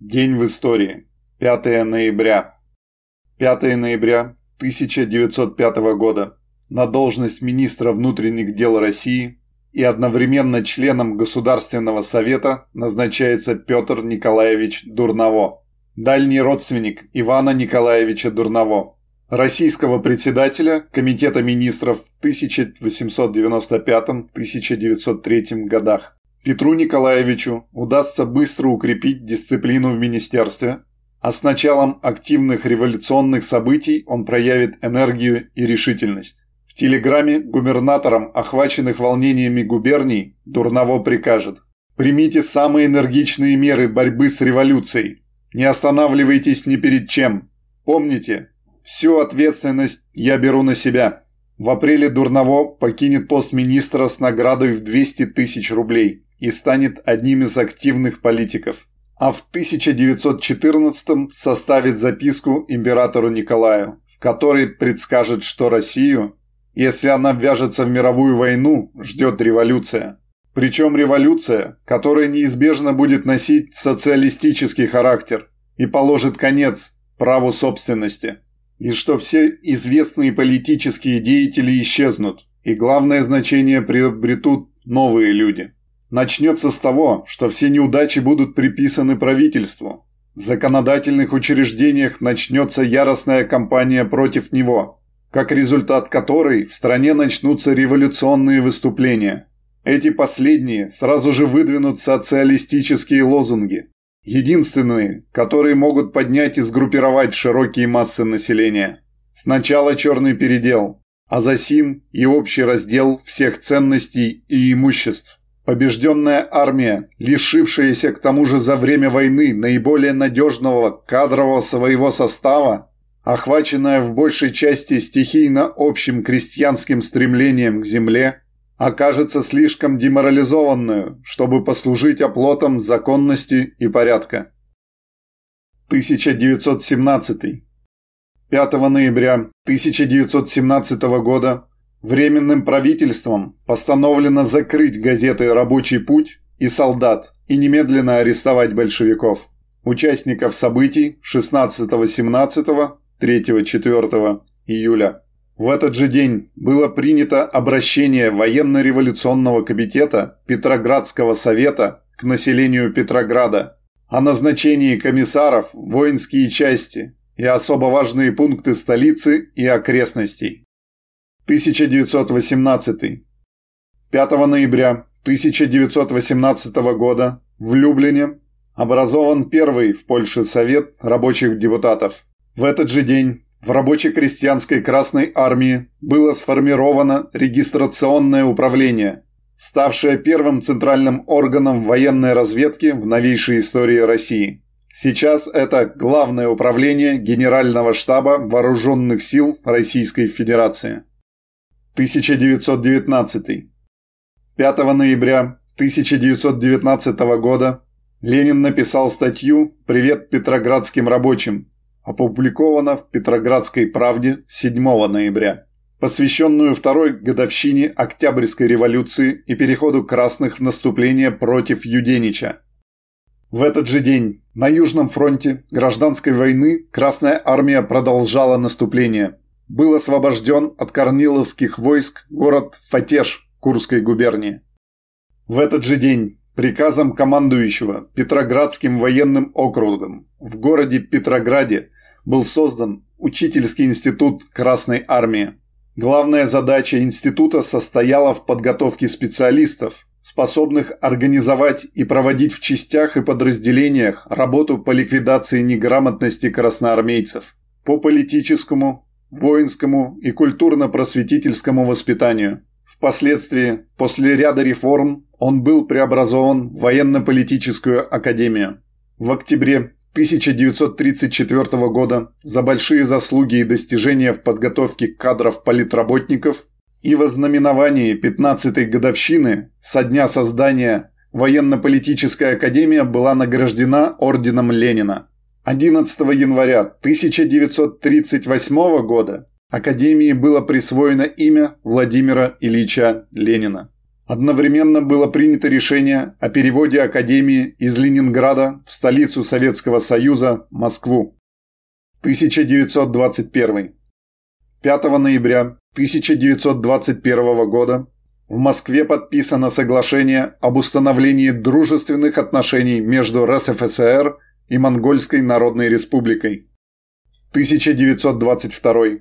День в истории. 5 ноября. 5 ноября 1905 года. На должность министра внутренних дел России и одновременно членом Государственного совета назначается Петр Николаевич Дурново, дальний родственник Ивана Николаевича Дурново, российского председателя Комитета министров в 1895-1903 годах. Петру Николаевичу удастся быстро укрепить дисциплину в министерстве, а с началом активных революционных событий он проявит энергию и решительность. В телеграмме губернаторам, охваченных волнениями губерний, Дурново прикажет «Примите самые энергичные меры борьбы с революцией. Не останавливайтесь ни перед чем. Помните, всю ответственность я беру на себя». В апреле Дурново покинет пост министра с наградой в 200 тысяч рублей и станет одним из активных политиков. А в 1914 составит записку императору Николаю, в которой предскажет, что Россию, если она ввяжется в мировую войну, ждет революция. Причем революция, которая неизбежно будет носить социалистический характер и положит конец праву собственности. И что все известные политические деятели исчезнут, и главное значение приобретут новые люди. Начнется с того, что все неудачи будут приписаны правительству. В законодательных учреждениях начнется яростная кампания против него, как результат которой в стране начнутся революционные выступления. Эти последние сразу же выдвинут социалистические лозунги, единственные, которые могут поднять и сгруппировать широкие массы населения. Сначала черный передел, а за сим и общий раздел всех ценностей и имуществ. Побежденная армия, лишившаяся к тому же за время войны наиболее надежного кадрового своего состава, охваченная в большей части стихийно общим крестьянским стремлением к земле, окажется слишком деморализованную, чтобы послужить оплотом законности и порядка. 1917. 5 ноября 1917 года Временным правительством постановлено закрыть газеты «Рабочий путь» и «Солдат» и немедленно арестовать большевиков. Участников событий 16-17, 3-4 июля. В этот же день было принято обращение военно-революционного комитета Петроградского совета к населению Петрограда о назначении комиссаров воинские части и особо важные пункты столицы и окрестностей. 1918. 5 ноября 1918 года в Люблине образован первый в Польше Совет рабочих депутатов. В этот же день в рабоче-крестьянской Красной Армии было сформировано регистрационное управление, ставшее первым центральным органом военной разведки в новейшей истории России. Сейчас это Главное управление Генерального штаба Вооруженных сил Российской Федерации. 1919. 5 ноября 1919 года Ленин написал статью «Привет петроградским рабочим», опубликована в Петроградской правде 7 ноября, посвященную второй годовщине Октябрьской революции и переходу красных в наступление против Юденича. В этот же день на Южном фронте гражданской войны Красная армия продолжала наступление – был освобожден от корниловских войск город Фатеш Курской губернии. В этот же день приказом командующего Петроградским военным округом в городе Петрограде был создан Учительский институт Красной Армии. Главная задача института состояла в подготовке специалистов, способных организовать и проводить в частях и подразделениях работу по ликвидации неграмотности красноармейцев, по политическому, воинскому и культурно-просветительскому воспитанию. Впоследствии, после ряда реформ, он был преобразован в военно-политическую академию. В октябре 1934 года за большие заслуги и достижения в подготовке кадров политработников и в ознаменовании 15-й годовщины со дня создания военно-политическая академия была награждена орденом Ленина. 11 января 1938 года Академии было присвоено имя Владимира Ильича Ленина. Одновременно было принято решение о переводе Академии из Ленинграда в столицу Советского Союза, Москву. 1921. 5 ноября 1921 года в Москве подписано соглашение об установлении дружественных отношений между РСФСР и Монгольской Народной Республикой. 1922.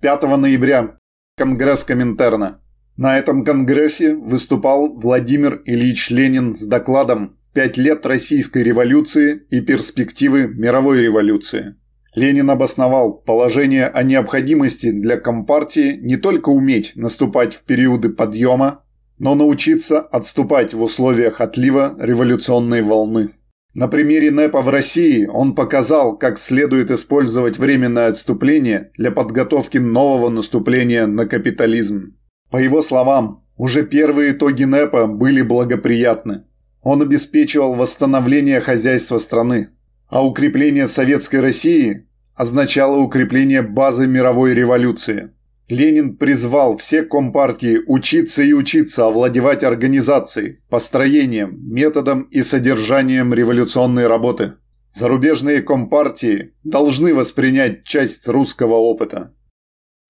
5 ноября. Конгресс Коминтерна. На этом конгрессе выступал Владимир Ильич Ленин с докладом «Пять лет Российской революции и перспективы мировой революции». Ленин обосновал положение о необходимости для Компартии не только уметь наступать в периоды подъема, но научиться отступать в условиях отлива революционной волны. На примере НЭПа в России он показал, как следует использовать временное отступление для подготовки нового наступления на капитализм. По его словам, уже первые итоги НЭПа были благоприятны. Он обеспечивал восстановление хозяйства страны, а укрепление Советской России означало укрепление базы мировой революции. Ленин призвал все компартии учиться и учиться овладевать организацией, построением, методом и содержанием революционной работы. Зарубежные компартии должны воспринять часть русского опыта.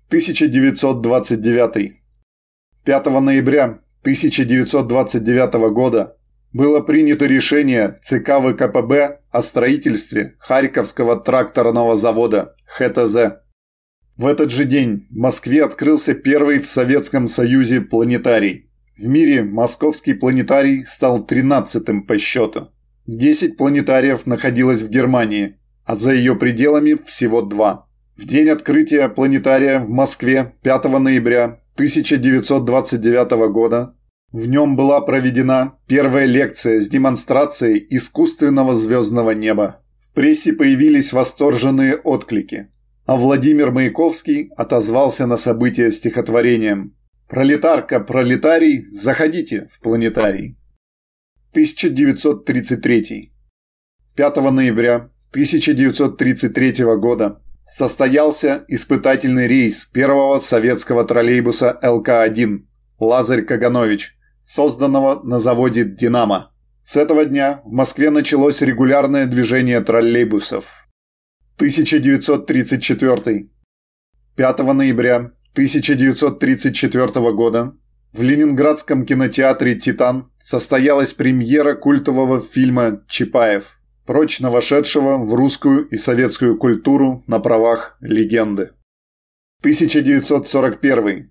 1929 5 ноября 1929 года было принято решение ЦК ВКПБ о строительстве Харьковского тракторного завода ХТЗ. В этот же день в Москве открылся первый в Советском Союзе планетарий. В мире московский планетарий стал 13-м по счету. 10 планетариев находилось в Германии, а за ее пределами всего два. В день открытия планетария в Москве 5 ноября 1929 года в нем была проведена первая лекция с демонстрацией искусственного звездного неба. В прессе появились восторженные отклики, а Владимир Маяковский отозвался на событие стихотворением «Пролетарка, пролетарий, заходите в планетарий». 1933. 5 ноября 1933 года состоялся испытательный рейс первого советского троллейбуса ЛК-1 «Лазарь Каганович», созданного на заводе «Динамо». С этого дня в Москве началось регулярное движение троллейбусов. 1934. 5 ноября 1934 года в Ленинградском кинотеатре «Титан» состоялась премьера культового фильма «Чапаев» прочно вошедшего в русскую и советскую культуру на правах легенды. 1941.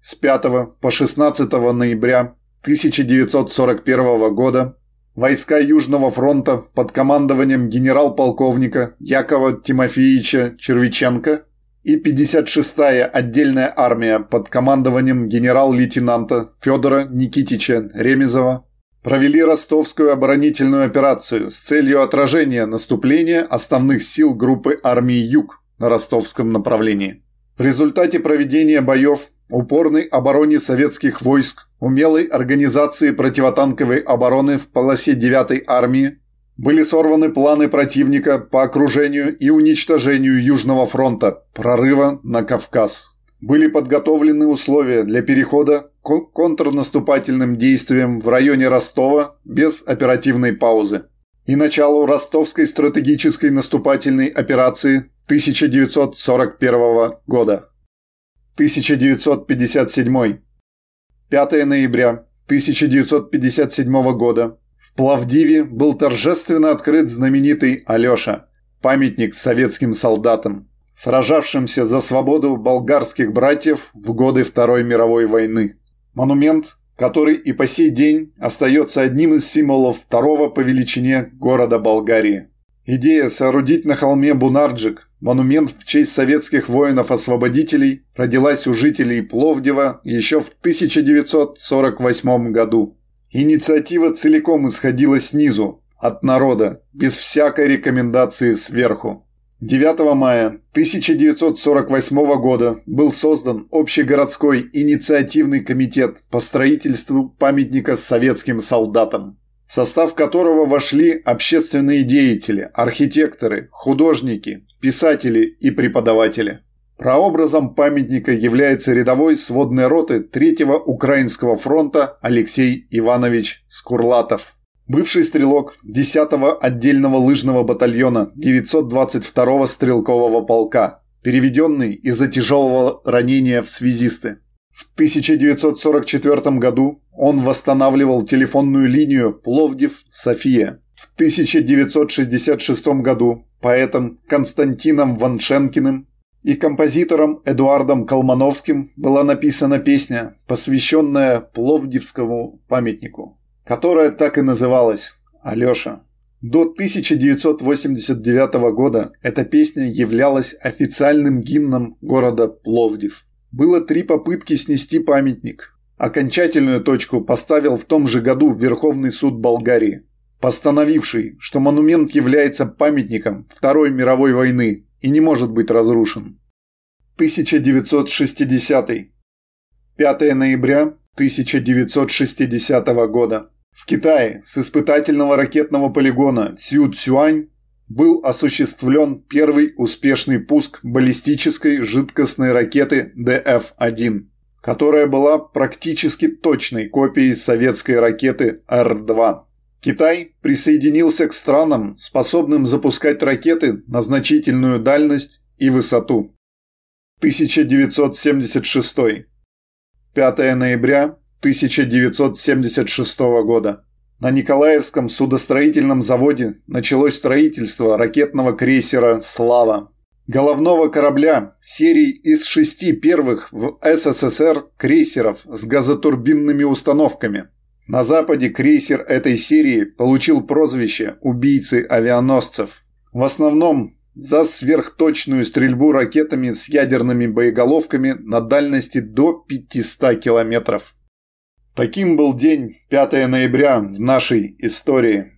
С 5 по 16 ноября 1941 года войска Южного фронта под командованием генерал-полковника Якова Тимофеевича Червиченко и 56-я отдельная армия под командованием генерал-лейтенанта Федора Никитича Ремезова провели ростовскую оборонительную операцию с целью отражения наступления основных сил группы армии «Юг» на ростовском направлении. В результате проведения боев, упорной обороне советских войск, умелой организации противотанковой обороны в полосе 9-й армии были сорваны планы противника по окружению и уничтожению Южного фронта, прорыва на Кавказ были подготовлены условия для перехода к контрнаступательным действиям в районе Ростова без оперативной паузы и началу ростовской стратегической наступательной операции 1941 года. 1957. 5 ноября 1957 года в Плавдиве был торжественно открыт знаменитый Алеша, памятник советским солдатам сражавшимся за свободу болгарских братьев в годы Второй мировой войны. Монумент, который и по сей день остается одним из символов второго по величине города Болгарии. Идея соорудить на холме Бунарджик монумент в честь советских воинов-освободителей родилась у жителей Пловдива еще в 1948 году. Инициатива целиком исходила снизу, от народа, без всякой рекомендации сверху. 9 мая 1948 года был создан Общегородской инициативный комитет по строительству памятника советским солдатам, в состав которого вошли общественные деятели, архитекторы, художники, писатели и преподаватели. Прообразом памятника является рядовой сводной роты 3-го Украинского фронта Алексей Иванович Скурлатов. Бывший стрелок 10-го отдельного лыжного батальона 922-го стрелкового полка, переведенный из-за тяжелого ранения в связисты. В 1944 году он восстанавливал телефонную линию Пловдив-София. В 1966 году поэтом Константином Ваншенкиным и композитором Эдуардом Колмановским была написана песня, посвященная Пловдивскому памятнику, которая так и называлась «Алеша». До 1989 года эта песня являлась официальным гимном города Пловдив. Было три попытки снести памятник. Окончательную точку поставил в том же году Верховный суд Болгарии, постановивший, что монумент является памятником Второй мировой войны и не может быть разрушен. 1960. 5 ноября 1960 года. В Китае с испытательного ракетного полигона Цю-Цюань был осуществлен первый успешный пуск баллистической жидкостной ракеты ДФ-1, которая была практически точной копией советской ракеты Р-2. Китай присоединился к странам, способным запускать ракеты на значительную дальность и высоту. 1976. 5 ноября 1976 года. На Николаевском судостроительном заводе началось строительство ракетного крейсера «Слава». Головного корабля серии из шести первых в СССР крейсеров с газотурбинными установками – на Западе крейсер этой серии получил прозвище «убийцы авианосцев». В основном за сверхточную стрельбу ракетами с ядерными боеголовками на дальности до 500 километров. Таким был день 5 ноября в нашей истории.